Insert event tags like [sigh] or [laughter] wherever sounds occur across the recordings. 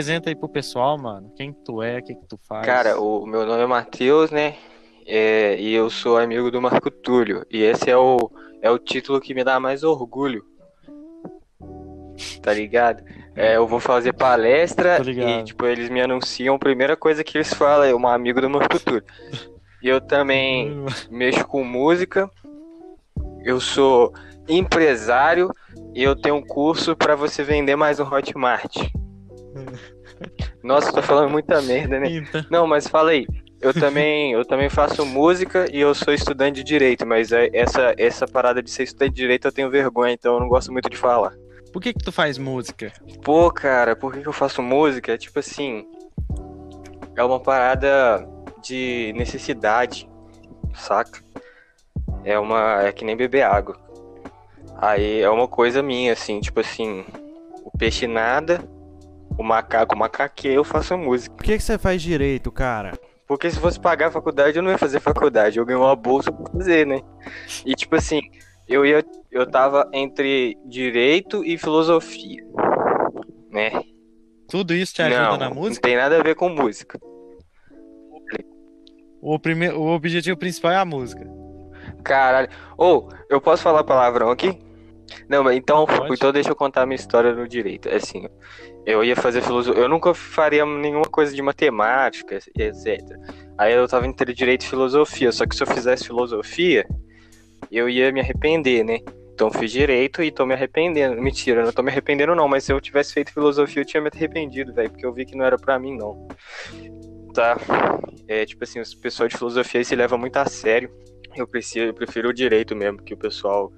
apresenta aí pro pessoal, mano. Quem que tu é, o que que tu faz? Cara, o meu nome é Matheus, né? É, e eu sou amigo do Marco Túlio. E esse é o, é o título que me dá mais orgulho. Tá ligado? É, eu vou fazer palestra e, tipo, eles me anunciam, a primeira coisa que eles falam é um amigo do Marco Túlio. E eu também [laughs] mexo com música. Eu sou empresário e eu tenho um curso pra você vender mais no Hotmart. [laughs] Nossa, tô falando muita merda, né? Não, mas fala aí. Eu também, eu também faço música e eu sou estudante de direito, mas é- essa, essa parada de ser estudante de direito eu tenho vergonha, então eu não gosto muito de falar. por que que tu faz música? Pô, cara, por que, que eu faço música? É tipo assim. É uma parada de necessidade, saca? É uma. É que nem beber água. Aí é uma coisa minha, assim, tipo assim. O peixe nada, o macaco macaqueia, eu faço música. Por que, que você faz direito, cara? Porque se fosse pagar a faculdade, eu não ia fazer faculdade. Eu ganhei uma bolsa pra fazer, né? E tipo assim, eu ia. Eu tava entre direito e filosofia. Né? Tudo isso te ajuda não, na não música? tem nada a ver com música. O, prime... o objetivo principal é a música. Caralho. Ou, eu posso falar palavrão aqui? Não, então, Pode. então deixa eu contar a minha história no direito. É Assim, eu ia fazer filosofia. Eu nunca faria nenhuma coisa de matemática, etc. Aí eu tava entre direito e filosofia. Só que se eu fizesse filosofia, eu ia me arrepender, né? Então fiz direito e tô me arrependendo. Mentira, não tô me arrependendo, não. Mas se eu tivesse feito filosofia, eu tinha me arrependido, velho. Porque eu vi que não era pra mim, não. Tá. É tipo assim, os pessoal de filosofia se leva muito a sério. Eu prefiro, eu prefiro o direito mesmo, que o pessoal.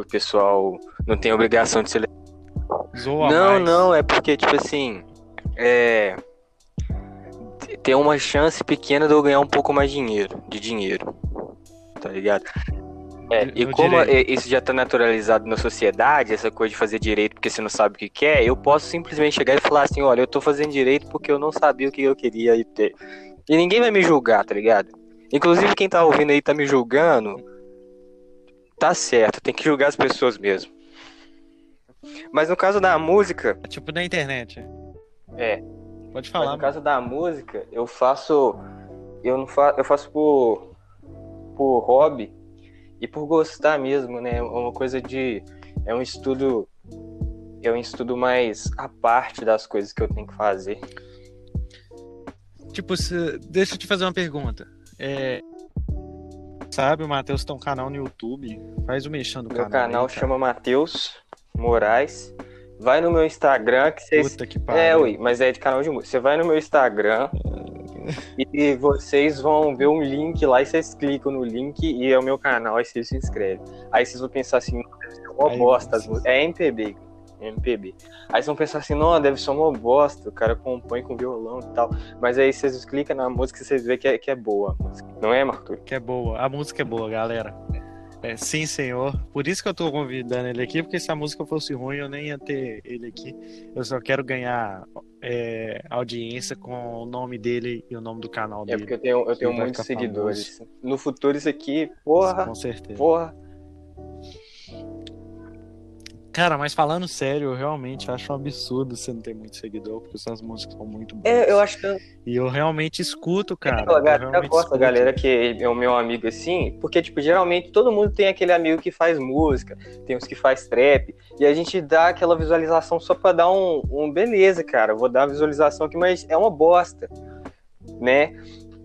O pessoal não tem obrigação de se. Zoa Não, mais. não, é porque, tipo assim. É. Tem uma chance pequena de eu ganhar um pouco mais dinheiro, de dinheiro. Tá ligado? É, No e como direito. isso já tá naturalizado na sociedade, essa coisa de fazer direito porque você não sabe o que quer, eu posso simplesmente chegar e falar assim, olha, eu tô fazendo direito porque eu não sabia o que eu queria e ter. E ninguém vai me julgar, tá ligado? Inclusive quem tá ouvindo aí tá me julgando, tá certo, tem que julgar as pessoas mesmo. Mas no caso da música, Tipo na internet. é, Pode mas falar, no mano. caso da música, eu faço. Eu não faço. Eu faço por. por hobby e por gostar mesmo, né? É uma coisa de. É um estudo. É um estudo mais à parte das coisas que eu tenho que fazer. Tipo, se- deixa eu te fazer uma pergunta. É... Sabe, o Matheus tem um canal no YouTube. Faz o mexendo do Meu canal. canal aí, chama Matheus Moraes. Vai no meu Instagram que vocês. Puta que pariu. É, ui, mas é de canal de música. Você vai no meu Instagram [laughs] e vocês vão ver um link lá e vocês clicam no link e é o meu canal, aí vocês se inscrevem. Aí vocês vão pensar assim, ser uma Aí bosta. vocês-. É MPB, MPB. Aí vocês vão pensar assim, não, deve ser uma bosta, o cara compõe com violão e tal. Mas aí vocês clicam na música e vocês veem que é, que é boa a música. Não é, Marco? Que é boa. A música é boa, galera. É, sim, senhor. Por isso que eu tô convidando ele aqui, porque se a música fosse ruim, eu nem ia ter ele aqui. Eu só quero ganhar é, audiência com o nome dele e o nome do canal É dele. porque eu tenho, eu tenho muitos seguidores. No futuro isso aqui, porra, Com certeza. porra. Cara, mas falando sério, eu realmente acho um absurdo você não ter muito seguidor, porque suas músicas são muito boas. É, eu acho que E eu realmente escuto, cara. Eu eu realmente gosto da galera que é o meu amigo assim, porque, tipo, geralmente todo mundo tem aquele amigo que faz música, tem uns que faz trap, e a gente dá aquela visualização só pra dar um, um beleza, cara, vou dar uma visualização aqui, mas é uma bosta, né?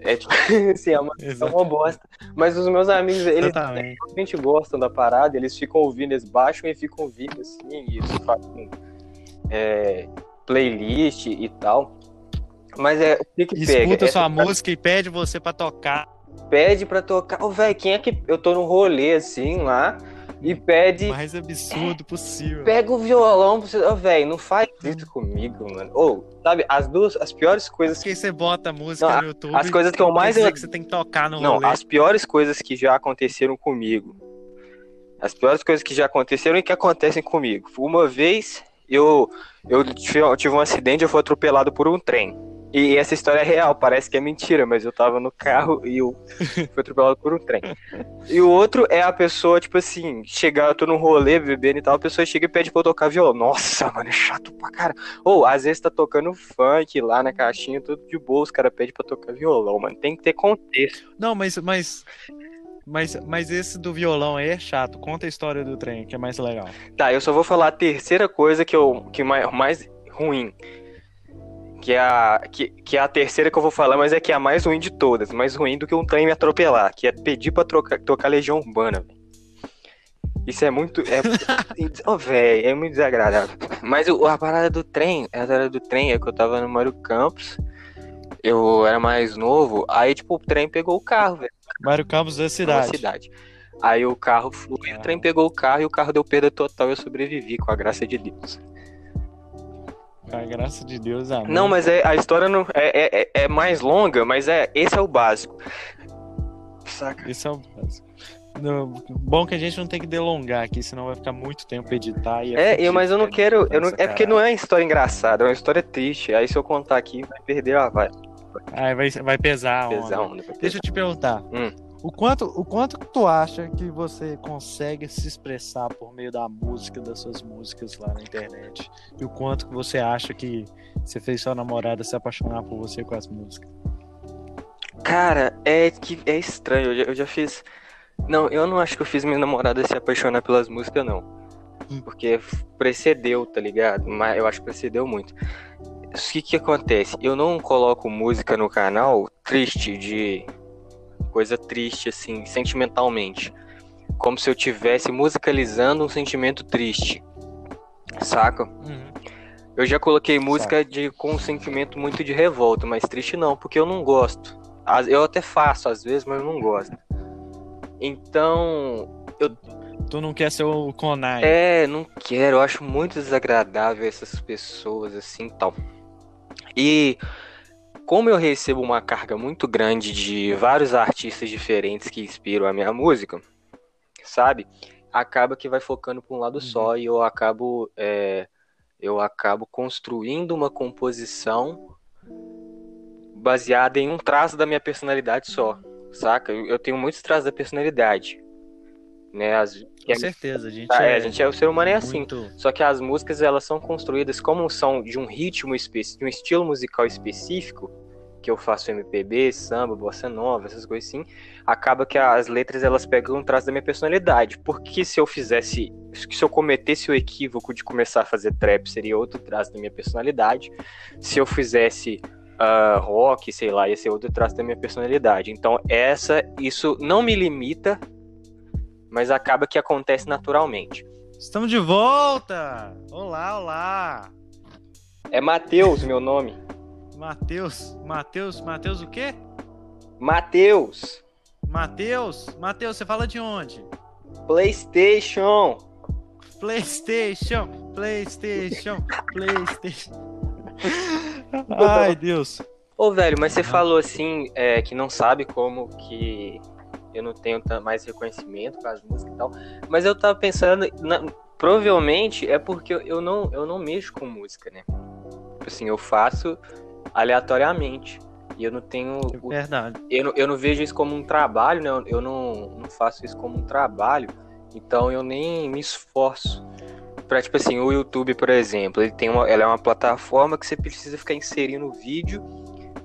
É tipo, [laughs] assim, é uma, é uma bosta. Mas os meus amigos, eles realmente gostam da parada, eles ficam ouvindo, eles baixam e ficam ouvindo assim, e fazem é, playlist e tal. Mas é o que, que pega? Escuta Essa sua música e pede você pra tocar. pede pra tocar. Ô, velho, quem é que. Eu tô num rolê assim lá e pede. Mais absurdo possível. Pega o violão pra você. Ô, velho, não faz isso comigo, mano. Ou, sabe, as duas, as piores coisas que. Porque você bota a música Não, no YouTube. As coisas que eu mais. que você tem que tocar no Não, rolê. as piores coisas que já aconteceram comigo. As piores coisas que já aconteceram e que acontecem comigo. Uma vez eu, eu tive um acidente, eu fui atropelado por um trem. E essa história é real, parece que é mentira, mas eu tava no carro e eu [laughs] fui atropelado por um trem. E o outro é a pessoa, tipo assim, chegar, eu tô num rolê bebendo e tal, a pessoa chega e pede pra eu tocar violão. Nossa, mano, é chato pra cara. Ou às vezes tá tocando funk lá na caixinha, tudo de boa, os caras pedem pra tocar violão, mano. Tem que ter contexto. Não, mas, mas, mas, mas esse do violão aí é chato. Conta a história do trem, que é mais legal. Tá, eu só vou falar a terceira coisa que eu que mais, mais ruim. Que é, a, que, que é a terceira que eu vou falar, mas é que é a mais ruim de todas. Mais ruim do que um trem me atropelar. Que é pedir pra trocar, tocar Legião Urbana, velho. Isso é muito. É, [laughs] oh, velho, é muito desagradável. Mas o, a parada do trem, a parada do trem é que eu tava no Mário Campos. Eu era mais novo. Aí, tipo, o trem pegou o carro, velho. Mário Campos da numa cidade. cidade. Aí o carro foi, o trem pegou o carro e o carro deu perda total e eu sobrevivi, com a graça de Deus. Com a graça de Deus, amor. Não, mas é, a história não, é, é, é mais longa, mas é esse é o básico. Saca? Isso é o básico. Não, bom que a gente não tem que delongar aqui, senão vai ficar muito tempo editar. E É, fodido, eu, mas eu não cara. quero. Eu não, é porque não é uma história engraçada, é uma história triste. Aí se eu contar aqui, vai perder a vai Ai, vai, vai pesar a onda. pesar a onda. vai Deixa pesar. eu te perguntar. Hum. O quanto, o quanto que tu acha que você consegue se expressar por meio da música, das suas músicas lá na internet? E o quanto que você acha que você fez sua namorada se apaixonar por você com as músicas? Cara, é que é estranho. Eu já, eu já fiz. Não, eu não acho que eu fiz minha namorada se apaixonar pelas músicas, não. Hum. Porque precedeu, tá ligado? Mas eu acho que precedeu muito. O que que acontece? Eu não coloco música no canal triste, de coisa triste, assim, sentimentalmente. Como se eu tivesse musicalizando um sentimento triste. Saca? Eu já coloquei música de, com um sentimento muito de revolta, mas triste não, porque eu não gosto. Eu até faço às vezes, mas eu não gosto. Então, Tu não quer ser o Konai. é, não quero, eu acho muito desagradável essas pessoas assim tal. E como eu recebo uma carga muito grande de vários artistas diferentes que inspiram a minha música, sabe? Acaba que vai focando para um lado só e eu acabo é, eu acabo construindo uma composição baseada em um traço da minha personalidade só, saca? Eu, tenho muitos traços da personalidade, né? As, Com é- certeza, a gente, Ah, é, é, a gente é o ser humano é assim. muito- Só que as músicas elas são construídas como são de um ritmo específico, de um estilo musical específico, que eu faço MPB, samba, bossa nova, essas coisas assim, acaba que as letras elas pegam um traço da minha personalidade. Porque se eu fizesse, se eu cometesse o equívoco de começar a fazer trap, seria outro traço da minha personalidade. Se eu fizesse ah, rock, sei lá, ia ser outro traço da minha personalidade. Então essa, isso não me limita, mas acaba que acontece naturalmente. Estamos de volta! Olá, olá! É Matheus, meu nome. Matheus, Matheus, Matheus o quê? Matheus, Matheus? Matheus, você fala de onde? PlayStation. PlayStation, PlayStation, PlayStation. [laughs] Ai, Deus. Ô, velho, mas você falou assim, é, que não sabe como que eu não tenho mais reconhecimento com as músicas e tal. Mas eu tava pensando, na- provavelmente é porque eu- não, eu não mexo com música, né? Tipo Assim, eu faço aleatoriamente. E eu não tenho. o- Verdade. eu, não, eu não vejo isso como um trabalho, né? Eu- não, não faço isso como um trabalho, então eu nem me esforço. Pra, tipo assim, o YouTube, por exemplo, ele tem uma, ela é uma plataforma que você precisa ficar inserindo vídeo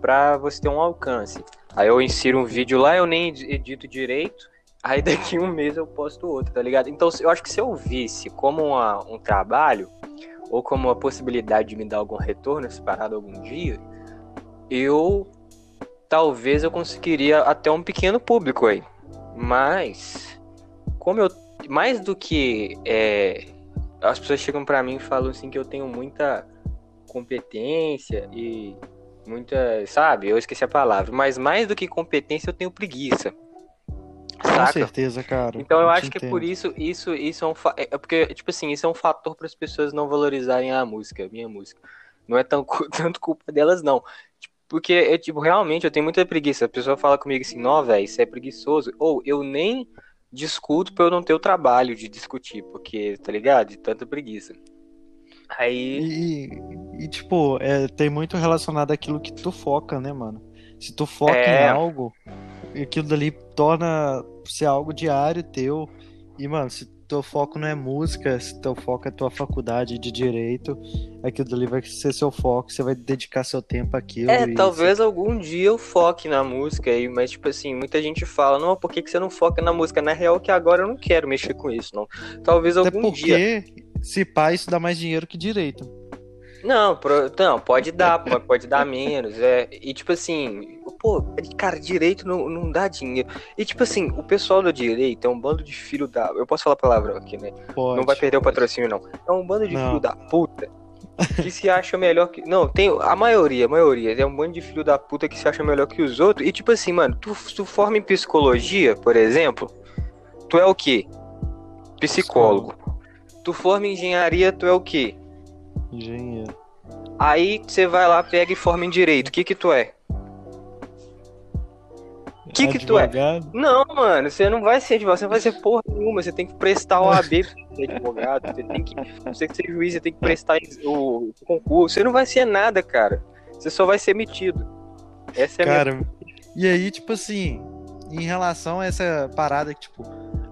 pra você ter um alcance. Aí eu insiro um vídeo lá, eu nem edi- edito direito, aí [laughs] daqui um mês eu posto outro, tá ligado? Então eu acho que se eu visse como uma- um trabalho, ou como uma possibilidade de me dar algum retorno nessa parada algum dia, eu talvez eu conseguiria até um pequeno público aí. Mas, como eu. Mais do que. é, as pessoas chegam pra mim e falam assim que eu tenho muita competência e muita. Sabe? Eu esqueci a palavra. Mas mais do que competência, eu tenho preguiça. Com Saca? certeza, cara. Então eu te acho que é entendo. por isso, isso, isso é um fa- é é porque tipo assim, isso é um fator para as pessoas não valorizarem a música, a minha música. Não é tão [laughs] tanto culpa delas não. Tipo, Porque é tipo, realmente eu tenho muita preguiça. A pessoa fala comigo assim: "Não, velho, isso é preguiçoso". Ou eu nem discuto pra eu não ter o trabalho de discutir, porque tá ligado? De tanta preguiça. Aí. E, e, tipo, é, tem muito relacionado àquilo que tu foca, né, mano? Se tu foca É. em algo, aquilo dali torna ser algo diário teu. E, mano, se teu foco não é música, se teu foco é tua faculdade de direito, aquilo dali vai ser seu foco, você vai dedicar seu tempo àquilo. É, talvez algum dia eu foque na música aí, mas tipo assim, muita gente fala, não, por que, que você não foca na música? Na real que agora eu não quero mexer com isso, não. Talvez Até algum dia. Se pá, isso dá mais dinheiro que direito. Não, pro- não, pode dar, [laughs] mas pode dar menos. É, e tipo assim, pô, cara, direito não, não dá dinheiro. E tipo assim, o pessoal do direito é um bando de filho da. Eu posso falar palavrão aqui, né? Pode. não vai perder o patrocínio, não. É um bando de Não. filho da puta que se acha melhor que. Não, tem. A maioria, a maioria. É um bando de filho da puta que se acha melhor que os outros. E tipo assim, mano, tu, tu forma em psicologia, por exemplo, tu é o quê? Psicólogo. Tu forma em engenharia, tu é o quê? Engenheiro. Aí você vai lá, pega e forma em direito. O que que tu é? Que que tu é? Advogado? Não, mano, você não vai ser advogado, você não vai ser porra nenhuma, você tem que prestar o AB pra ser advogado, você tem que, você que ser juiz, você tem que prestar o concurso, você não vai ser nada, cara. Você só vai ser metido. Essa é a minha... Cara, e aí, tipo assim, em relação a essa parada que, tipo,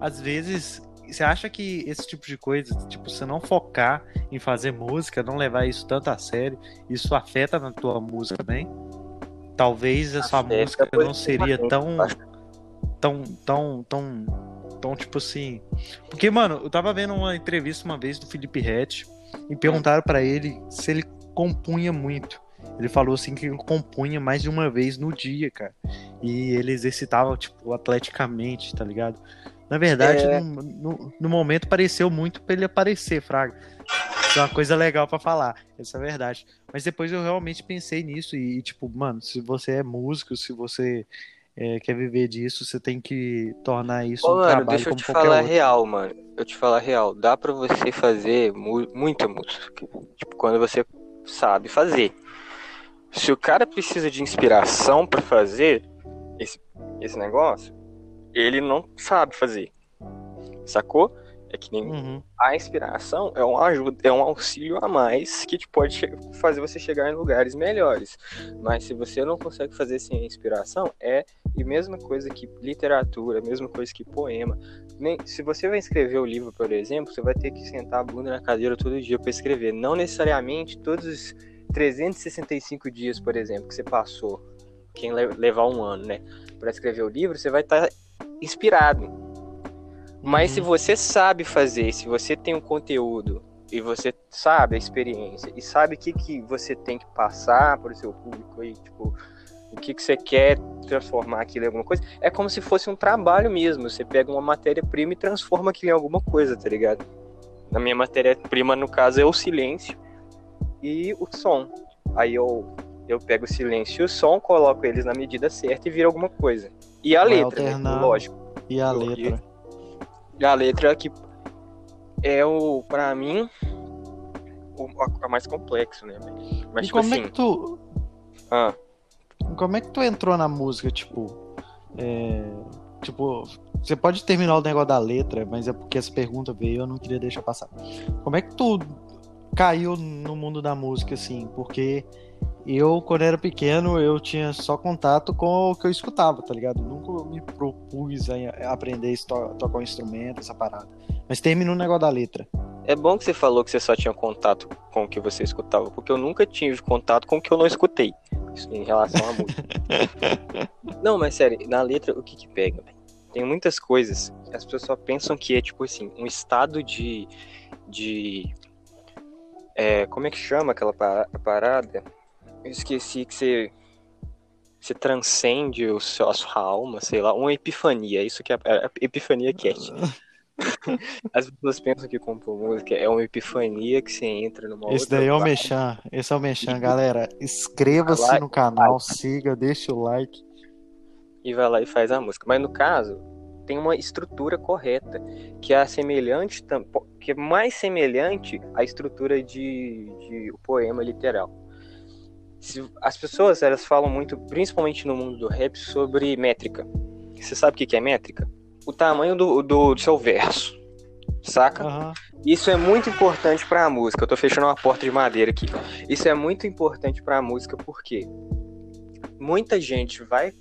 às vezes você acha que esse tipo de coisa, tipo, você não focar em fazer música, não levar isso tanto a sério, isso afeta na tua música também? Talvez a sua Afeta música não seria positivamente, tão, tão, tão, tão, tão, tipo assim. Porque, mano, eu tava vendo uma entrevista uma vez do Felipe Rett e perguntaram pra ele se ele compunha muito. Ele falou assim que ele compunha mais de uma vez no dia, cara. E ele exercitava, tipo, atleticamente, tá ligado? Na verdade, É. no, no, no momento pareceu muito pra ele aparecer, Fraga. Isso é uma coisa legal pra falar, essa é a verdade. Mas depois eu realmente pensei nisso e, tipo, mano, se você é músico, se você é, quer viver disso, você tem que tornar isso Ô, um mano, trabalho deixa eu te falar outro. real, mano. Eu te falar real. Dá pra você fazer mu- muita música. Tipo, quando você sabe fazer. Se o cara precisa de inspiração pra fazer esse, esse negócio, ele não sabe fazer. Sacou? É que nem Uhum. a inspiração é uma ajuda, é um auxílio a mais que te pode fazer você chegar em lugares melhores. Mas se você não consegue fazer sem a inspiração, é a mesma coisa que literatura, a mesma coisa que poema. Nem, se você vai escrever o livro, por exemplo, você vai ter que sentar a bunda na cadeira todo dia para escrever. Não necessariamente todos os 365 dias, por exemplo, que você passou, quem le- levar um ano, né, para escrever o livro, você vai estar inspirado. Mas Uhum. se você sabe fazer, se você tem o conteúdo e você sabe a experiência e sabe o que, que você tem que passar para o seu público aí, tipo, o que, que você quer transformar aquilo em alguma coisa, é como se fosse um trabalho mesmo. Você pega uma matéria-prima e transforma aquilo em alguma coisa, tá ligado? Na minha matéria-prima, no caso, é o silêncio e o som. Aí eu, eu pego o silêncio e o som, coloco eles na medida certa e vira alguma coisa. E a Vai letra, né? Lógico. E a letra? E a letra que é o, pra mim, o a, mais complexo, né? Mas e tipo como assim, é que tu. ah, Como é que tu entrou na música, tipo. é, Tipo, você pode terminar o negócio da letra, mas é porque essa pergunta veio e eu não queria deixar passar. Como é que tu caiu no mundo da música, assim? Porque eu, quando era pequeno, eu tinha só contato com o que eu escutava, tá ligado? Nunca me propus a aprender a tocar um instrumento, essa parada. Mas terminou o negócio da letra. é bom que você falou que você só tinha contato com o que você escutava, porque eu nunca tive contato com o que eu não escutei em relação à música. [laughs] não, mas sério, na letra o que que pega? Tem muitas coisas, as pessoas só pensam que é tipo assim, um estado de de é, como é que chama aquela pa- parada? Eu esqueci que você você transcende o seu, a sua alma, sei lá, uma epifania, isso que é a, a epifania cat. [laughs] As pessoas pensam que compor música é uma epifania que você entra numa Esse daí é o. Mechan. Esse é o Mechan, galera. Inscreva-se lá, no canal, siga, deixa o like. e vai lá e faz a música. Mas no caso, tem uma estrutura correta, que é semelhante, que é mais semelhante à estrutura de, de o poema literal. Se- as pessoas elas falam muito, principalmente no mundo do rap, sobre métrica. Você sabe o que é métrica? O tamanho do, do, do seu verso. saca? Aham. Isso é muito importante pra música. Eu tô fechando uma porta de madeira aqui. Isso é muito importante pra música porque muita gente vai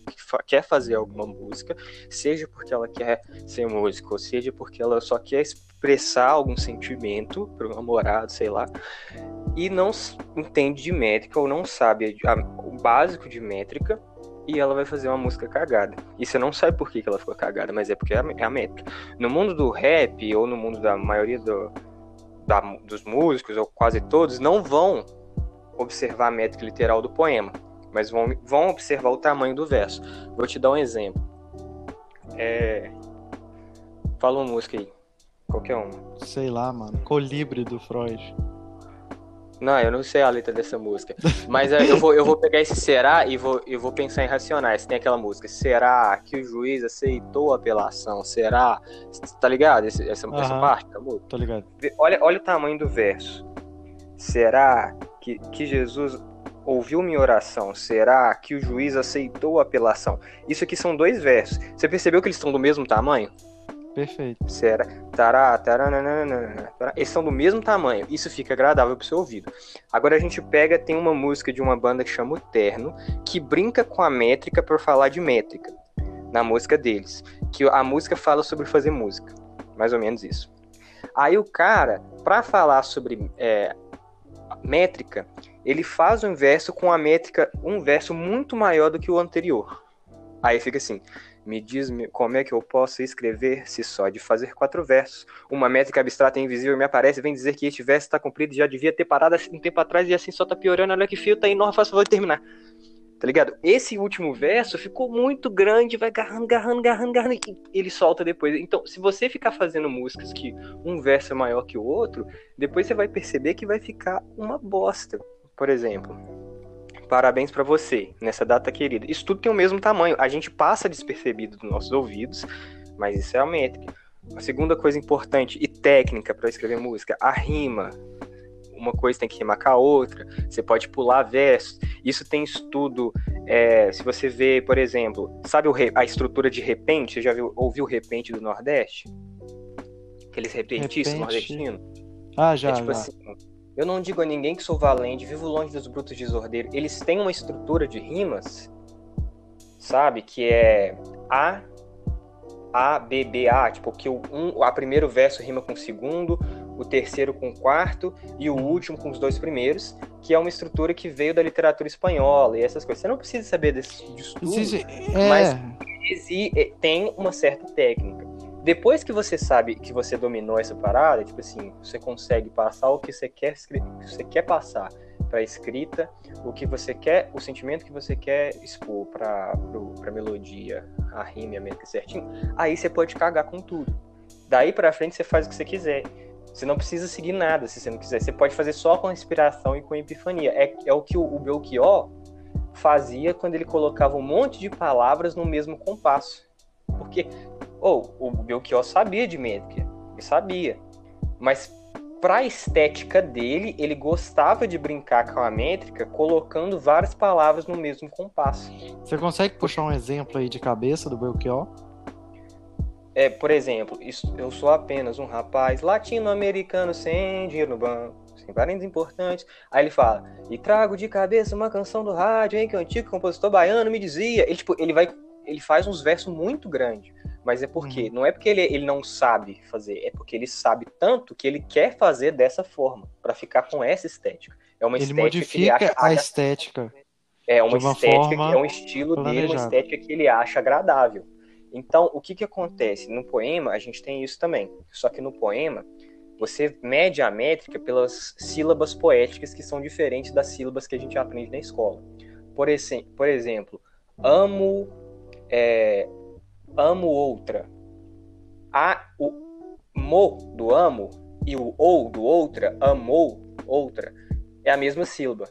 quer fazer alguma música, seja porque ela quer ser música, ou seja porque ela só quer expressar algum sentimento pro namorado, sei lá, e não entende de métrica ou não sabe a- o básico de métrica. E ela vai fazer uma música cagada. E você não sabe por que, que ela ficou cagada, mas é porque é a, é a métrica. No mundo do rap, ou no mundo da maioria do, da- dos músicos, ou quase todos, não vão observar a métrica literal do poema, mas vão, vão observar o tamanho do verso. Vou te dar um exemplo. É... Fala uma música aí. Qualquer uma. Sei lá, mano. Colibri do Freud. Não, eu não sei a letra dessa música. Mas é, eu, vou, eu vou pegar esse será e vou, eu vou pensar em racionais. Tem aquela música. Será que o juiz aceitou a apelação? Será? Tá ligado? Esse- essa, essa Aham. parte música? Tô ligado. Olha, olha o tamanho do verso. Será que, que Jesus ouviu minha oração? Será que o juiz aceitou a apelação? Isso aqui são dois versos. Você percebeu que eles estão do mesmo tamanho? Perfeito. Será? Tará, tará. Eles são do mesmo tamanho. Isso fica agradável pro seu ouvido. Agora a gente pega, tem uma música de uma banda que chama o Terno, que brinca com a métrica por falar de métrica. Na música deles. Que a música fala sobre fazer música. Mais ou menos isso. Aí o cara, pra falar sobre é, métrica, ele faz um verso com a métrica, um verso muito maior do que o anterior. Aí fica assim. Me diz como é que eu posso escrever se só de fazer quatro versos? Uma métrica abstrata e invisível me aparece vem dizer que este verso está cumprido já devia ter parado um tempo atrás e assim só tá piorando. Olha que fio, tá enorme, faz favor de terminar. Tá ligado? Esse último verso ficou muito grande, vai garrando, garrando, garrando, garrando, e ele solta depois. Então, se você ficar fazendo músicas que um verso é maior que o outro, depois você vai perceber que vai ficar uma bosta. Por exemplo, parabéns pra você nessa data querida. Isso tudo tem o mesmo tamanho. A gente passa despercebido dos nossos ouvidos, mas isso é a métrica. A segunda coisa importante e técnica para escrever música, a rima. Uma coisa tem que rimar com a outra. Você pode pular versos. Isso tem estudo. é, se você vê, por exemplo, sabe a estrutura de repente? Você já viu, ouviu o repente do Nordeste? Aqueles repentistas Repente. nordestinos? Ah, já, é tipo já. assim, eu não digo a ninguém que sou valente, vivo longe dos brutos desordeiros. Eles têm uma estrutura de rimas, sabe? Que é A, A, B, B, A. Tipo, que o um, a primeiro verso rima com o segundo, o terceiro com o quarto e o último com os dois primeiros, que é uma estrutura que veio da literatura espanhola e essas coisas. Você não precisa saber desse, disso tudo é, mas- tem uma certa técnica. Depois que você sabe que você dominou essa parada, tipo assim, você consegue passar o que você quer, que você quer passar para escrita, o que você quer, o sentimento que você quer expor para para melodia, a rima, a métrica certinho, aí você pode cagar com tudo. Daí para frente você faz o que você quiser. Você não precisa seguir nada se você não quiser. Você pode fazer só com inspiração e com epifania. É, é o que o, o Belchior fazia quando ele colocava um monte de palavras no mesmo compasso. Porque, ou o Belchior sabia de métrica, ele sabia. Mas pra estética dele, ele gostava de brincar com a métrica, colocando várias palavras no mesmo compasso. Você consegue puxar um exemplo aí de cabeça do Belchior? É, por exemplo, isso- eu sou apenas um rapaz latino-americano sem dinheiro no banco, sem parentes importantes. Aí ele fala, e trago de cabeça uma canção do rádio, hein, que o antigo compositor baiano me dizia. Ele, tipo, ele vai, ele faz uns versos muito grandes, mas é porque, não é porque ele, ele não sabe fazer, é porque ele sabe tanto que ele quer fazer dessa forma, pra ficar com essa estética. É uma Ele estética que ele modifica acha a estética. é uma, uma estética, que é um estilo dele, uma estética que ele acha agradável. Então, o que que acontece? No poema, a gente tem isso também. Só que no poema, você mede a métrica pelas sílabas poéticas que são diferentes das sílabas que a gente aprende na escola. Por, esse, por exemplo, amo, é, amo outra. A, o mo do amo e o ou do outra, amou outra, é a mesma sílaba.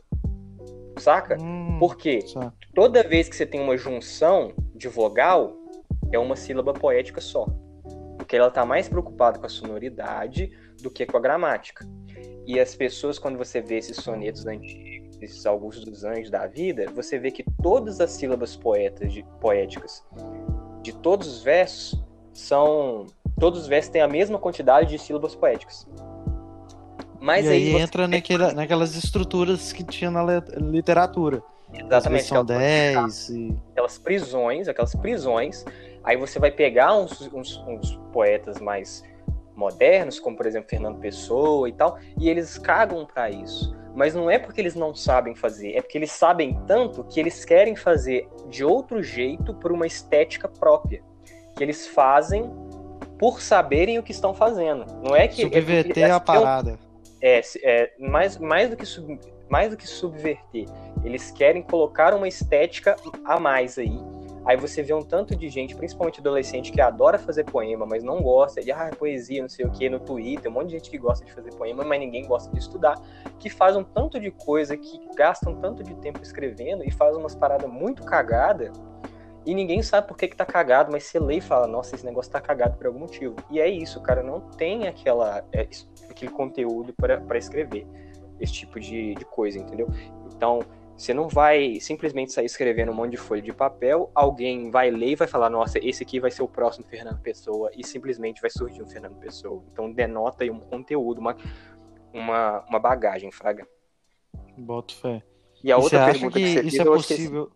Saca? Hum, Por quê? só. Toda vez que você tem uma junção de vogal, é uma sílaba poética só. Porque ela tá mais preocupada com a sonoridade do que com a gramática. E as pessoas, quando você vê esses sonetos antigos, esses Augustos dos Anjos da vida, você vê que todas as sílabas poetas de- poéticas de todos os versos são todos os versos têm a mesma quantidade de sílabas poéticas. Mas e aí, você entra tem- naquela, naquelas estruturas que tinha na literatura. Exatamente. São aquela- 10 e... aquelas prisões, aquelas prisões. Aí você vai pegar uns, uns, uns poetas mais modernos, como por exemplo Fernando Pessoa e tal, e eles cagam pra isso. Mas não é porque eles não sabem fazer, é porque eles sabem tanto que eles querem fazer de outro jeito por uma estética própria. Que eles fazem por saberem o que estão fazendo. Não é que. é subverter é- a é um- parada. é, é, mais, mais, do que sub, mais do que subverter. Eles querem colocar uma estética a mais aí. Aí você vê um tanto de gente, principalmente adolescente, que adora fazer poema, mas não gosta de ah, poesia, não sei o que, no Twitter, um monte de gente que gosta de fazer poema, mas ninguém gosta de estudar, que faz um tanto de coisa, que gastam tanto de tempo escrevendo e faz umas paradas muito cagada e ninguém sabe por que, que tá cagado, mas você lê e fala, nossa, esse negócio tá cagado por algum motivo. E é isso, cara não tem aquela, é, aquele conteúdo para escrever esse tipo de, de coisa, entendeu? Então, você não vai simplesmente sair escrevendo um monte de folha de papel, alguém vai ler e vai falar, nossa, esse aqui vai ser o próximo Fernando Pessoa, e simplesmente vai surgir um Fernando Pessoa. Então denota aí um conteúdo, uma, uma, uma bagagem, Fraga. Boto fé. E a E outra pergunta que, que, você isso fez, é possível?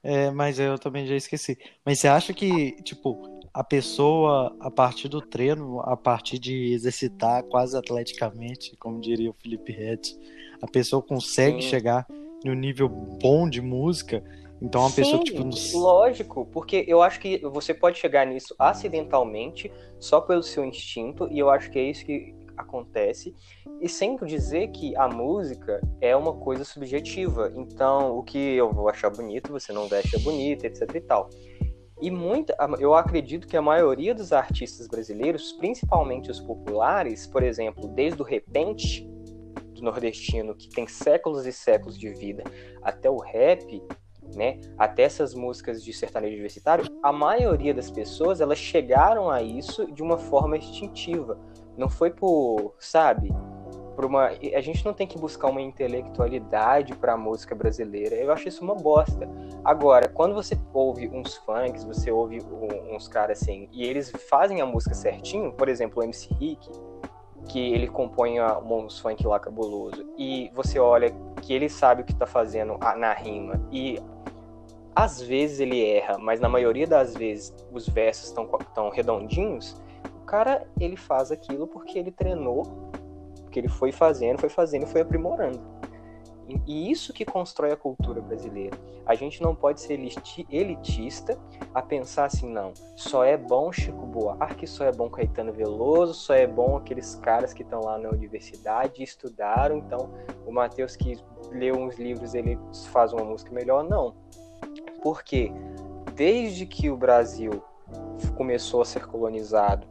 É, mas eu também já esqueci. Mas você acha que, tipo, a pessoa, a partir do treino, a partir de exercitar quase atleticamente, como diria o Felipe Ret, a pessoa consegue Sim. chegar no nível bom de música? Então, uma pessoa, Sim, tipo, não- lógico, porque eu acho que você pode chegar nisso acidentalmente, só pelo seu instinto, e eu acho que é isso que acontece, e sem dizer que a música é uma coisa subjetiva, então o que eu vou achar bonito, você não vai achar bonito, etc e tal. E muita, eu acredito que a maioria dos artistas brasileiros, principalmente os populares, por exemplo, desde o repente nordestino, que tem séculos e séculos de vida, até o rap, né, até essas músicas de sertanejo universitário, a maioria das pessoas elas chegaram a isso de uma forma instintiva. Não foi por, sabe, por uma. A gente não tem que buscar uma intelectualidade para a música brasileira. Eu acho isso uma bosta. Agora, quando você ouve uns funks, você ouve uns caras assim, e eles fazem a música certinho, por exemplo, o MC Rick, que ele compõe uns funk lá cabuloso, e você olha que ele sabe o que tá fazendo na rima, e às vezes ele erra, mas na maioria das vezes os versos estão tão redondinhos, o cara ele faz aquilo porque ele treinou, porque ele foi fazendo, foi fazendo e foi aprimorando. E- isso que constrói a cultura brasileira. A gente não pode ser eliti- elitista a pensar assim, não, só é bom Chico Buarque, só é bom Caetano Veloso, só é bom aqueles caras que estão lá na universidade estudaram, então o Matheus que leu uns livros, ele faz uma música melhor. Não. Porque desde que o Brasil começou a ser colonizado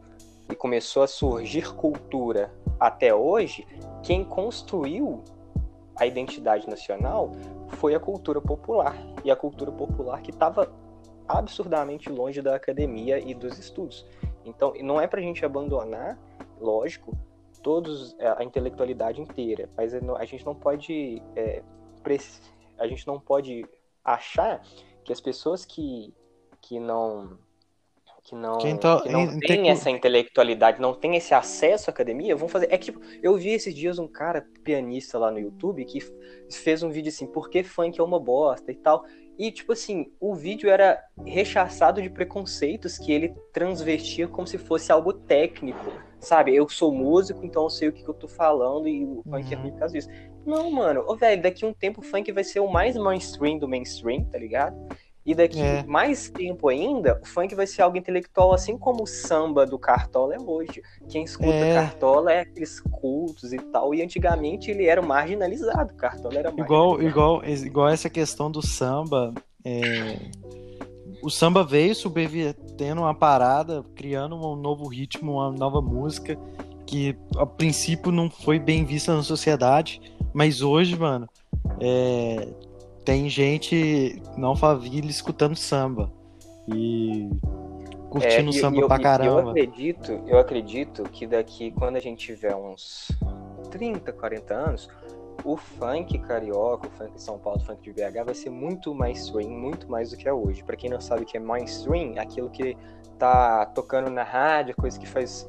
e começou a surgir cultura até hoje, quem construiu a identidade nacional foi a cultura popular. E a cultura popular que estava absurdamente longe da academia e dos estudos. Então, não é para a gente abandonar, lógico, todos é, a intelectualidade inteira, mas é a gente não pode é, a gente não pode achar que as pessoas que, que não que não, Que então- que não em- têm tem- essa intelectualidade, não têm esse acesso à academia, vão fazer. É que tipo, eu vi esses dias um cara pianista lá no YouTube que fez um vídeo assim, por que funk é uma bosta e tal. E, tipo assim, o vídeo era rechaçado de preconceitos que ele transvestia como se fosse algo técnico. Sabe, eu sou músico, então eu sei o que, que eu tô falando e o funk é Uhum. ruim por causa disso. Não, mano, ô velho, daqui a um tempo o funk vai ser o mais mainstream do mainstream, tá ligado? E daqui É. mais tempo ainda, o funk vai ser algo intelectual, assim como o samba do Cartola é hoje. Quem escuta É. Cartola é aqueles cultos e tal, e antigamente ele era marginalizado, Cartola era Igual, igual, igual essa questão do samba. é, O samba veio subvertendo uma parada, criando um novo ritmo, uma nova música, que a princípio não foi bem vista na sociedade, mas hoje, mano, é, tem gente não favila escutando samba e curtindo É, e- samba e pra e- Eu caramba. acredito, eu acredito que daqui, quando a gente tiver uns 30, 40 anos, o funk carioca, o funk de São Paulo, o funk de BH vai ser muito mainstream, muito mais do que é hoje. Pra quem não sabe o que é mainstream, aquilo que tá tocando na rádio, coisa que faz.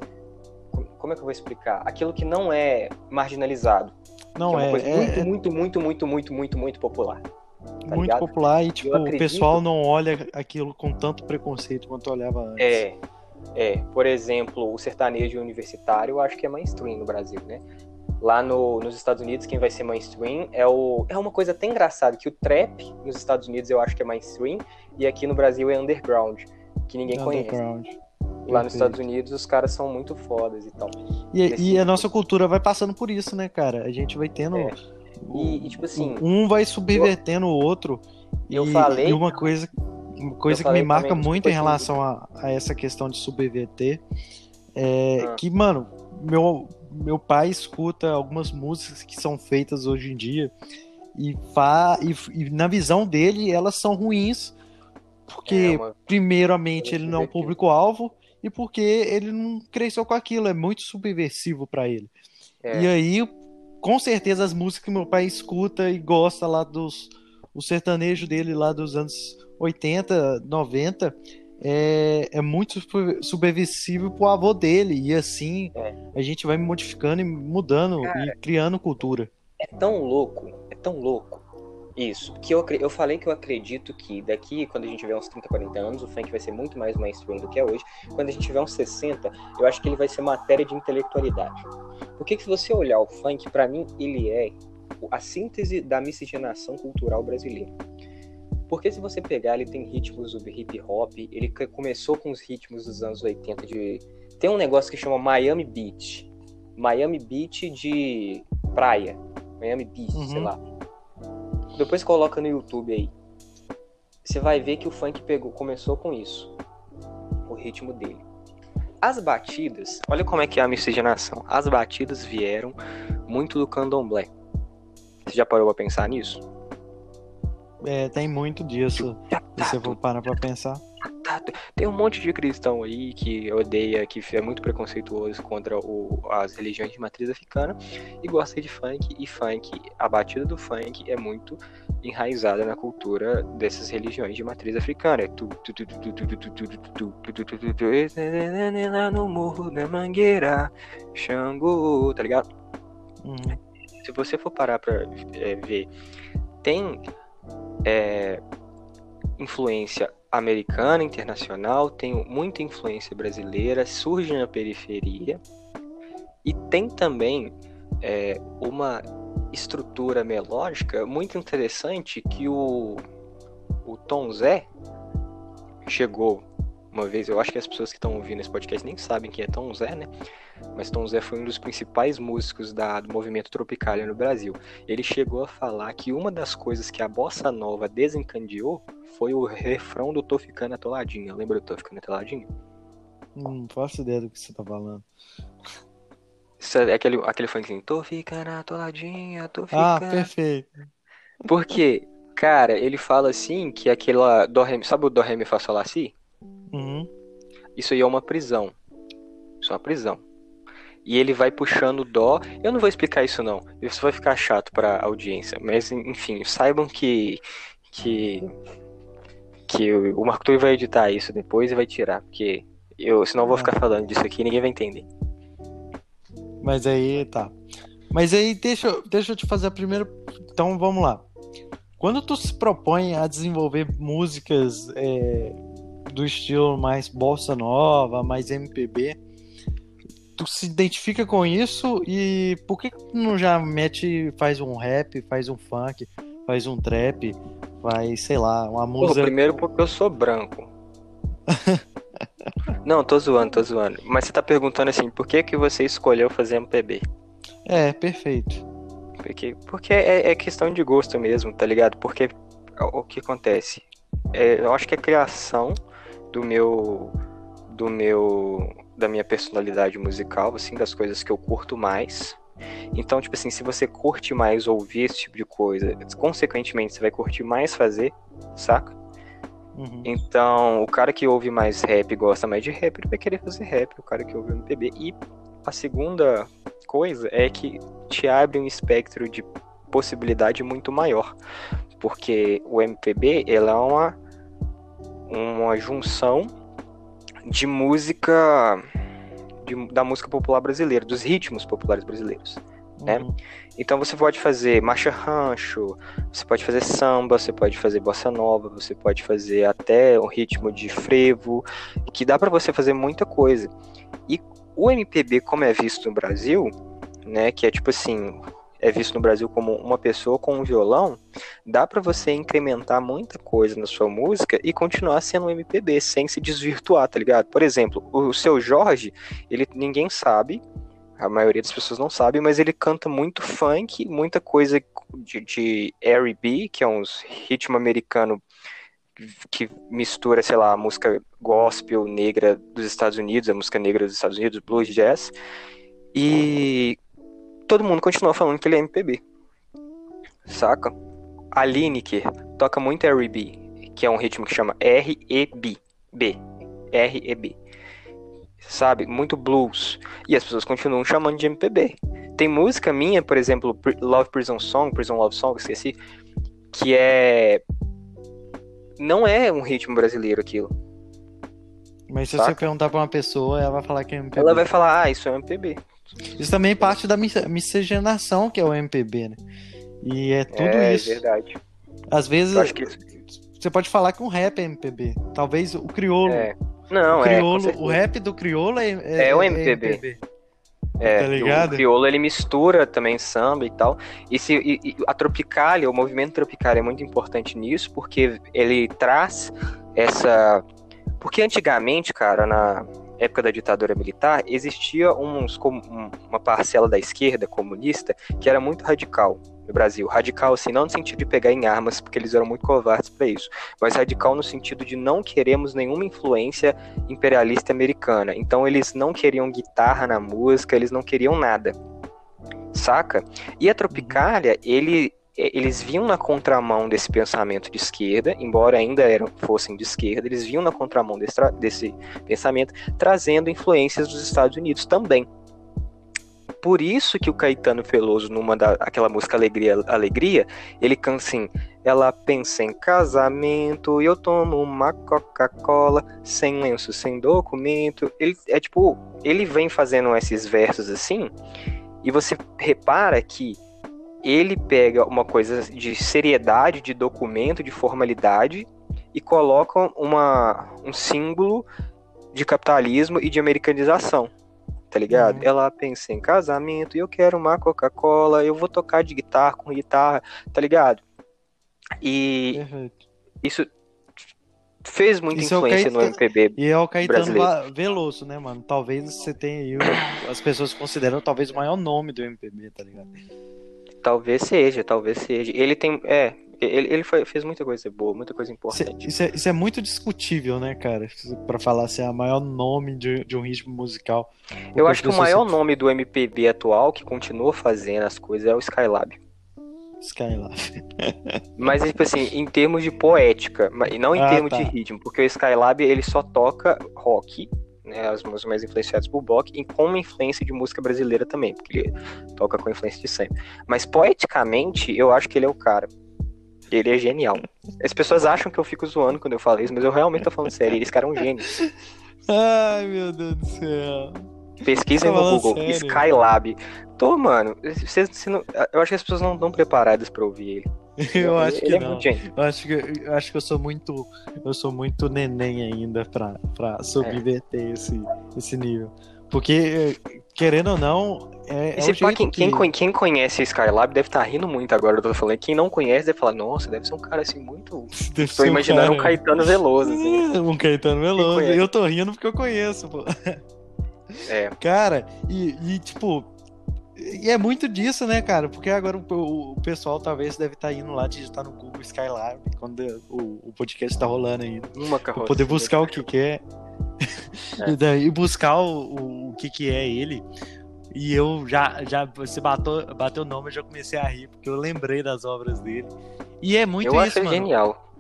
Como é que eu vou explicar? Aquilo que não é marginalizado. Não é é, é- muito, é muito, muito, muito, muito, muito, muito popular. Tá muito ligado? popular e tipo, acredito- o pessoal não olha aquilo com tanto preconceito quanto olhava antes. É, é. Por exemplo, o sertanejo universitário eu acho que é mainstream no Brasil, né? Lá no- nos Estados Unidos, quem vai ser mainstream é o. É uma coisa até engraçada, que o trap nos Estados Unidos eu acho que é mainstream, e aqui no Brasil é underground, que ninguém conhece. Underground. Lá nos Perfeito. Estados Unidos os caras são muito fodas e tal. E, e a nossa cultura vai passando por isso, né, cara? A gente vai tendo. É. E, e, tipo assim, um vai subvertendo o outro. Eu e, falei- E uma coisa, uma coisa que me marca também, muito em relação a, a essa questão de subverter é Ah. que, mano, meu, meu pai escuta algumas músicas que são feitas hoje em dia e, fa, e, e na visão dele elas são ruins porque, é uma- primeiramente, ele não é um público-alvo e porque ele não cresceu com aquilo, é muito subversivo pra ele. é, E aí, com certeza, as músicas que meu pai escuta e gosta lá dos. O sertanejo dele lá dos anos 80, 90 é, é muito sub- subversivo pro avô dele. E assim É. a gente vai modificando e mudando e criando cultura. é tão louco, é tão louco isso, que eu, eu falei que eu acredito que daqui, quando a gente tiver uns 30, 40 anos, o funk vai ser muito mais mainstream do que é hoje. Quando a gente tiver uns 60, eu acho que ele vai ser matéria de intelectualidade. Porque que se você olhar o funk, pra mim, ele é a síntese da miscigenação cultural brasileira. Porque se você pegar, ele tem ritmos do hip hop, ele começou com os ritmos dos anos 80 de... Tem um negócio que chama Miami Beach. Miami Beach de praia. Miami Beach, Uhum. sei lá. Depois coloca no YouTube aí. Você vai ver que o funk pegou, começou com isso. O ritmo dele. As batidas, olha como é que é a miscigenação. As batidas vieram muito do candomblé. Você já parou pra pensar nisso? É, tem muito disso. Se você for parar pra pensar. Tá, Tem um monte de cristão aí que odeia, que é muito preconceituoso contra o- as religiões de matriz africana e gosta de funk. E funk, a batida do funk é muito enraizada na cultura dessas religiões de matriz africana. É tu, tu, tu, tu, tu, tu, tu, tu, tu, tu, tu, tu, lá no morro da mangueira, Xangô, tá ligado? Uhum. se você for parar pra é, ver, tem é, influência americana, internacional, tem muita influência brasileira, surge na periferia e tem também é, uma estrutura melódica muito interessante que o, o Tom Zé chegou uma vez, eu acho que as pessoas que estão ouvindo esse podcast nem sabem quem é Tom Zé, né? Mas Tom Zé foi um dos principais músicos da, do movimento Tropicália no Brasil. Ele chegou a falar que uma das coisas que a bossa nova desencadeou foi o refrão do Tô Ficando Atoladinho. Lembra do Tô Ficando Atoladinho? Não faço ideia do que você tá falando. Isso é aquele, aquele funk assim, Tô ficando atoladinha, tô Ah, ficando... perfeito. Porque, cara, ele fala assim que aquela... Ré, sabe o Dó, Ré, Mi, Fá, Sol, Lá, Si? Uhum. Isso aí é uma prisão. Isso é uma prisão. E ele vai puxando dó. Eu não vou explicar isso não. Isso vai ficar chato pra audiência. Mas enfim, saibam que que que o Marco Túlio vai editar isso depois e vai tirar, porque eu senão eu vou ficar falando disso aqui e ninguém vai entender. Mas aí tá. Mas aí deixa, eu- deixa eu te fazer a primeira. Então vamos lá. Quando tu se propõe a desenvolver músicas é, do estilo mais bossa nova, mais MPB, tu se identifica com isso e por que que tu não já mete, faz um rap, faz um funk, faz um trap, faz, sei lá, uma Pô, música. primeiro porque eu sou branco. [laughs] não, tô zoando, tô zoando. Mas você tá perguntando assim, por que que você escolheu fazer MPB? É, perfeito. Porque, porque é, é questão de gosto mesmo, tá ligado? Porque o que acontece? É, eu acho que a criação do meu. do meu. da minha personalidade musical, assim, das coisas que eu curto mais. Então, tipo assim, se você curte mais ouvir esse tipo de coisa, consequentemente você vai curtir mais fazer, saca? Uhum. Então, o cara que ouve mais rap, gosta mais de rap, ele vai querer fazer rap, o cara que ouve MPB. E a segunda coisa é que te abre um espectro de possibilidade muito maior, porque o MPB ela é uma, uma junção de música de- da música popular brasileira, dos ritmos populares brasileiros. né? Uhum. Então você pode fazer marcha rancho, você pode fazer samba, você pode fazer bossa nova, você pode fazer até um ritmo de frevo, que dá pra você fazer muita coisa. E o MPB, como é visto no Brasil, né, que é tipo assim, é visto no Brasil como uma pessoa com um violão, dá pra você incrementar muita coisa na sua música e continuar sendo um MPB sem se desvirtuar, tá ligado? Por exemplo, o seu Jorge, ele ninguém sabe, a maioria das pessoas não sabe, mas ele canta muito funk, muita coisa de, de R&B, que é uns ritmo americano que mistura, sei lá, a música gospel negra dos Estados Unidos, a música negra dos Estados Unidos, blues, jazz, e todo mundo continua falando que ele é MPB, saca? A Lineker toca muito R&B, que é um ritmo que chama R-E-B, B, R-E-B sabe? Muito blues. E as pessoas continuam chamando de MPB. Tem música minha, por exemplo, Love Prison Song, Prison Love Song, esqueci, que é. Não é um ritmo brasileiro aquilo. Mas se Saca? você perguntar pra uma pessoa, ela vai falar que é MPB. Ela vai falar, ah, isso é MPB. Isso também parte da mis- miscigenação que é o MPB, né? E é tudo é isso. verdade. Às vezes que você pode falar que um rap é MPB. Talvez o crioulo. É. Não, o é. crioulo, certeza. o rap do crioulo é, é, É o MPB. É, tá e ligado? O crioulo ele mistura também samba e tal. E, se, e- e a Tropicália, o movimento Tropicália é muito importante nisso, porque ele traz essa. Porque antigamente, cara, na época da ditadura militar, existia uns, um- uma parcela da esquerda comunista que era muito radical no Brasil. Radical, assim, não no sentido de pegar em armas, porque eles eram muito covardes para isso, mas radical no sentido de não queremos nenhuma influência imperialista americana. Então eles não queriam guitarra na música, eles não queriam nada. Saca? E a Tropicália, ele, eles vinham na contramão desse pensamento de esquerda, embora ainda eram, fossem de esquerda, eles vinham na contramão desse, desse pensamento, trazendo influências dos Estados Unidos também. Por isso que o Caetano Veloso, numa da, música Alegria, Alegria, ele canta assim, ela pensa em casamento, eu tomo uma Coca-Cola, sem lenço, sem documento. Ele é tipo, ele vem fazendo esses versos assim, e você repara que ele pega uma coisa de seriedade, de documento, de formalidade, e coloca uma, um símbolo de capitalismo e de americanização. Tá ligado? Uhum. Ela pensa em casamento eu quero uma Coca-Cola, eu vou tocar de guitarra com guitarra, tá ligado? E Perfeito. isso fez muita Isso é influência no Caetano- MPB. E é o Caetano Brasileiro. Va- Veloso, né, mano? Talvez você tenha aí. As pessoas consideram talvez o maior nome do MPB, tá ligado? Talvez seja, talvez seja. Ele tem. É, ele, ele foi- fez muita coisa boa, muita coisa é, importante. isso é- isso é muito discutível, né, cara? Pra falar se é o maior nome de, de um ritmo musical. Eu acho que o maior nome do MPB atual que continua fazendo as coisas é o Skylab. Skylab. [laughs] Mas, tipo assim, em termos de poética, e não em Ah, termos tá. de ritmo, porque o Skylab ele só toca rock, né, as músicas mais influenciadas por rock, e com uma influência de música brasileira também, porque ele toca com influência de sempre. Mas poeticamente, eu acho que ele é o cara. Ele é genial. As pessoas acham que eu fico zoando quando eu falo isso, mas eu realmente tô falando sério. Esse cara é um gênio. [laughs] Ai, meu Deus do céu. Pesquisem Tá no Google, sério? Skylab. Tô, mano. Vocês, você não- eu acho que as pessoas não estão preparadas pra ouvir ele. [laughs] Eu acho ele que é não. gênio. Eu acho que, eu acho que eu sou muito. Eu sou muito neném ainda pra, pra subverter esse, esse nível. Porque, querendo ou não, é, é pá, quem, que- quem conhece Skylab deve estar rindo muito agora, eu tô falando. Quem não conhece deve falar, nossa, deve ser um cara assim muito. [laughs] deve Tô um imaginando um cara- Caetano Veloso, assim. [laughs] Um Caetano Veloso. Eu tô rindo porque eu conheço, pô. É. Cara, e, e, tipo. E é muito disso, né, cara? Porque agora o, o- pessoal talvez deve estar indo lá digitar no Google Skylab quando o, o podcast tá rolando ainda. Uma carroça. poder buscar o que que é. É. [laughs] E daí buscar o, o, que que é ele. E eu já, já você bateu, bateu o nome, eu já comecei a rir, porque eu lembrei das obras dele. E é muito Eu isso, mano. genial.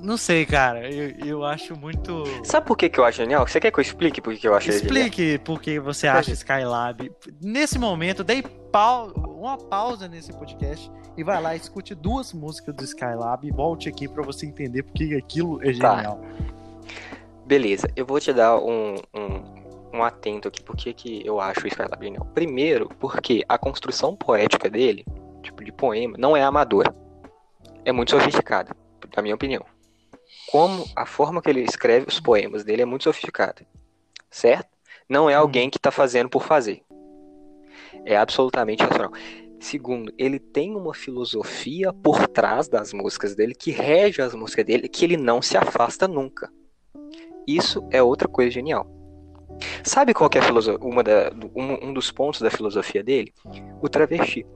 Não sei, cara. Eu, eu acho muito. Sabe por que, que eu acho genial? Você quer que eu explique por que, que eu acho genial? Explique por que você acha Skylab. Nesse momento, dei pau... uma pausa nesse podcast e vai lá, escute duas músicas do Skylab e volte aqui pra você entender por que aquilo é Tá. genial. Beleza, eu vou te dar um, um, um atento aqui, por que que eu acho o Skylab genial. Primeiro, porque a construção poética dele, tipo de poema, não é amadora. É muito sofisticada, na minha opinião. Como a forma que ele escreve os poemas dele é muito sofisticada, certo? Não é alguém que tá fazendo por fazer. É absolutamente racional. Segundo, ele tem uma filosofia por trás das músicas dele que rege as músicas dele, que ele não se afasta nunca. Isso é outra coisa genial. Sabe qual é uma da- um, um dos pontos da filosofia dele? O travesti.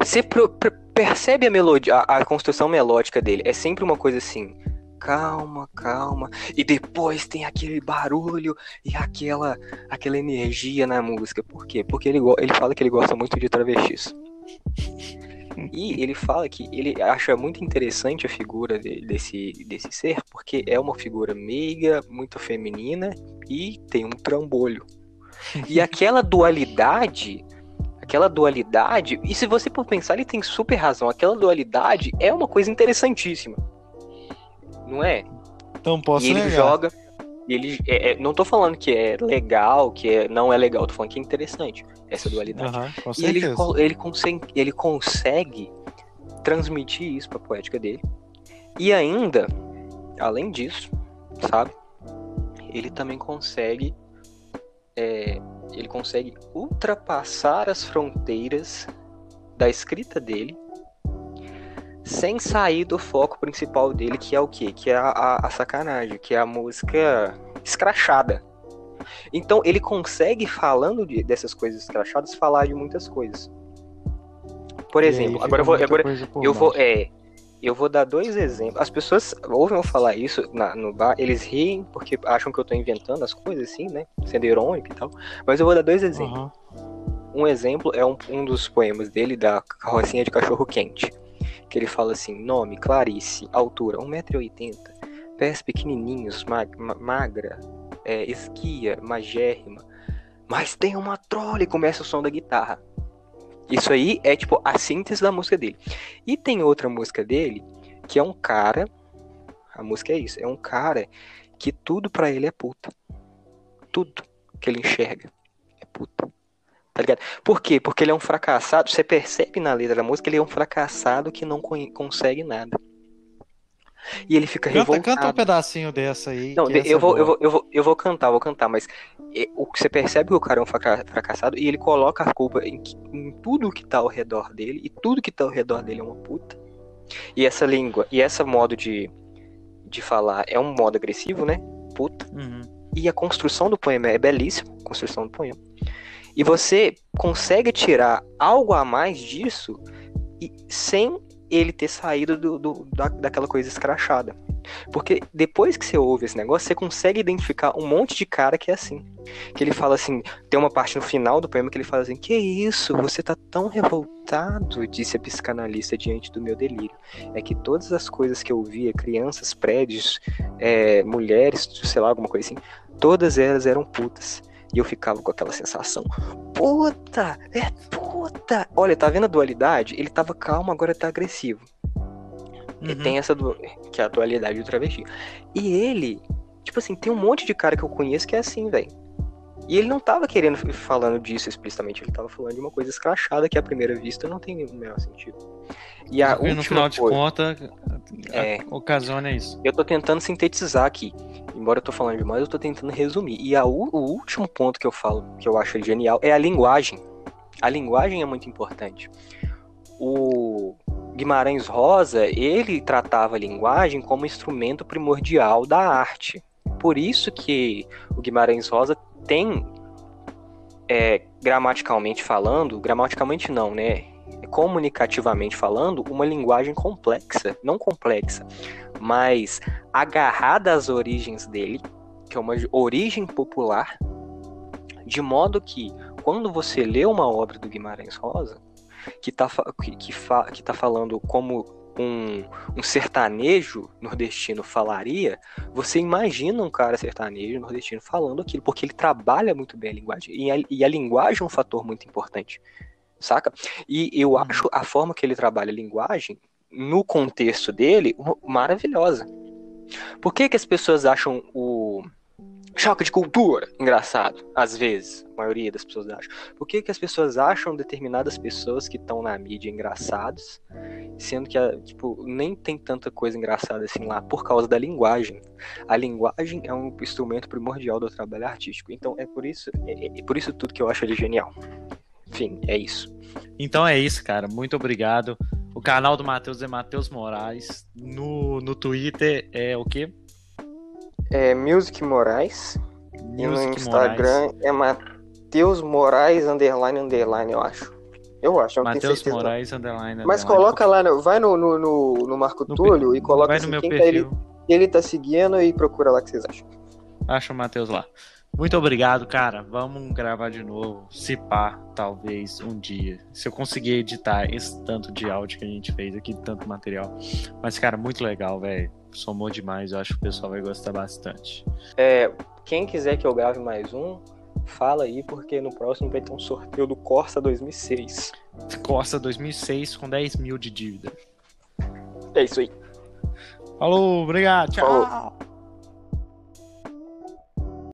Você pro- per- percebe a melodia, a, a construção melódica dele. É sempre uma coisa assim, calma, calma. E depois tem aquele barulho e aquela, aquela energia na música. Por quê? Porque ele, ele fala que ele gosta muito de travestis. E ele fala que ele acha muito interessante a figura de- desse, desse ser, porque é uma figura meiga, muito feminina e tem um trambolho. E [laughs] aquela dualidade, aquela dualidade, e se você for pensar, ele tem super razão, aquela dualidade é uma coisa interessantíssima. Não é? Então posso e ele negar. joga. Ele, é- é- não tô falando que é legal, que é- não é legal, tô falando que é interessante essa dualidade. Com E ele, ele, consegue, ele consegue transmitir isso pra poética dele. E ainda, além disso, sabe? Ele também consegue. É, ele consegue ultrapassar as fronteiras da escrita dele sem sair do foco principal dele, que é o quê? Que é a, a- a sacanagem, que é a música escrachada. Então ele consegue, falando de- dessas coisas escrachadas, falar de muitas coisas. Por exemplo, agora eu vou, agora eu vou, é, eu vou dar dois exemplos. As pessoas ouvem eu falar isso na- no bar, eles riem porque acham que eu tô inventando as coisas assim, né? Sendo irônico e tal. Mas eu vou dar dois exemplos. Aham. Um exemplo é um, um dos poemas dele da Carrocinha de Cachorro Quente. Que ele fala assim: nome, Clarice, altura 1,80m, pés pequenininhos, mag- ma- magra, é, esquia, magérrima. Mas tem uma trolha e começa o som da guitarra. Isso aí é tipo a síntese da música dele. E tem outra música dele que é um cara. A música é isso: é um cara que tudo pra ele é puta. Tudo que ele enxerga é puta. Tá ligado? Por quê? Porque ele é um fracassado. Você percebe na letra da música que ele é um fracassado que não con- consegue nada. E ele fica Canta, revoltado. canta um pedacinho dessa aí. Não, eu é vou, boa. eu, vou, eu, vou, eu vou cantar, vou cantar, mas é, o que você percebe que o cara é um fraca- fracassado e ele coloca a culpa em, em tudo que tá ao redor dele, e tudo que tá ao redor dele é uma puta. E essa língua, e esse modo de, de falar é um modo agressivo, né? Puta. Uhum. E a construção do poema é belíssima, a construção do poema. E você consegue tirar algo a mais disso e sem ele ter saído do, do- da, daquela coisa escrachada. Porque depois que você ouve esse negócio, você consegue identificar um monte de cara que é assim. Que ele fala assim, tem uma parte no final do poema que ele fala assim, que isso, você tá tão revoltado, disse a psicanalista diante do meu delírio. É que todas as coisas que eu via, crianças, prédios, é, mulheres, sei lá, alguma coisa assim, todas elas eram putas. E eu ficava com aquela sensação, puta, é puta. Olha, tá vendo a dualidade? Ele tava calmo, agora tá agressivo. E Uhum. tem essa du... que é a dualidade do travesti. E ele, tipo assim, tem um monte de cara que eu conheço que é assim, velho. E ele não tava querendo falando disso explicitamente, ele tava falando de uma coisa escrachada que à primeira vista não tem o menor sentido. E a Porque no final de contas, É. ocasiona isso. eu tô tentando sintetizar aqui. Embora eu tô falando demais, eu tô tentando resumir. E a o último ponto que eu falo, que eu acho genial, é a linguagem. A linguagem é muito importante. O Guimarães Rosa, ele tratava a linguagem como instrumento primordial da arte. Por isso que o Guimarães Rosa tem, é, gramaticalmente falando, gramaticalmente não, né? Comunicativamente falando, uma linguagem complexa. Não complexa, mas agarrada às origens dele, que é uma origem popular, de modo que quando você lê uma obra do Guimarães Rosa, que está que, que, fa- que tá falando como um, um sertanejo nordestino falaria, você imagina um cara sertanejo nordestino falando aquilo, porque ele trabalha muito bem a linguagem. E a, e a linguagem é um fator muito importante, saca? E eu Uhum. acho a forma que ele trabalha a linguagem, no contexto dele, maravilhosa. Por que, que as pessoas acham o choque de cultura engraçado? Às vezes, a maioria das pessoas acham. Por que, que as pessoas acham determinadas pessoas que estão na mídia engraçados, sendo que tipo, nem tem tanta coisa engraçada assim lá por causa da linguagem. A linguagem é um instrumento primordial do trabalho artístico. Então é por isso, é, é por isso tudo que eu acho ele genial. Enfim, é isso. Então é isso, cara. Muito obrigado. O canal do Matheus é Matheus Moraes. No, no Twitter é o quê? É Music Moraes. E no Music Instagram é Matheus Moraes underline underline, eu acho. Eu acho, eu Matheus. Moraes underline. Mas underline. coloca lá, vai no, no, no, no Marco No Túlio pe- e coloca Vai assim, no meu quem que ele, ele tá seguindo e procura lá o que vocês acham. Acha o Matheus lá. Muito obrigado, cara. Vamos gravar de novo. Se pá, talvez um dia. Se eu conseguir editar esse tanto de áudio que a gente fez aqui, tanto material. Mas, cara, muito legal, velho. Somou demais. Eu acho que o pessoal vai gostar bastante. É, quem quiser que eu grave mais um, fala aí, porque no próximo vai ter um sorteio do Corsa 2006. Costa 2006 com 10 mil de dívida. É isso aí. Falou, obrigado. Tchau. Falou.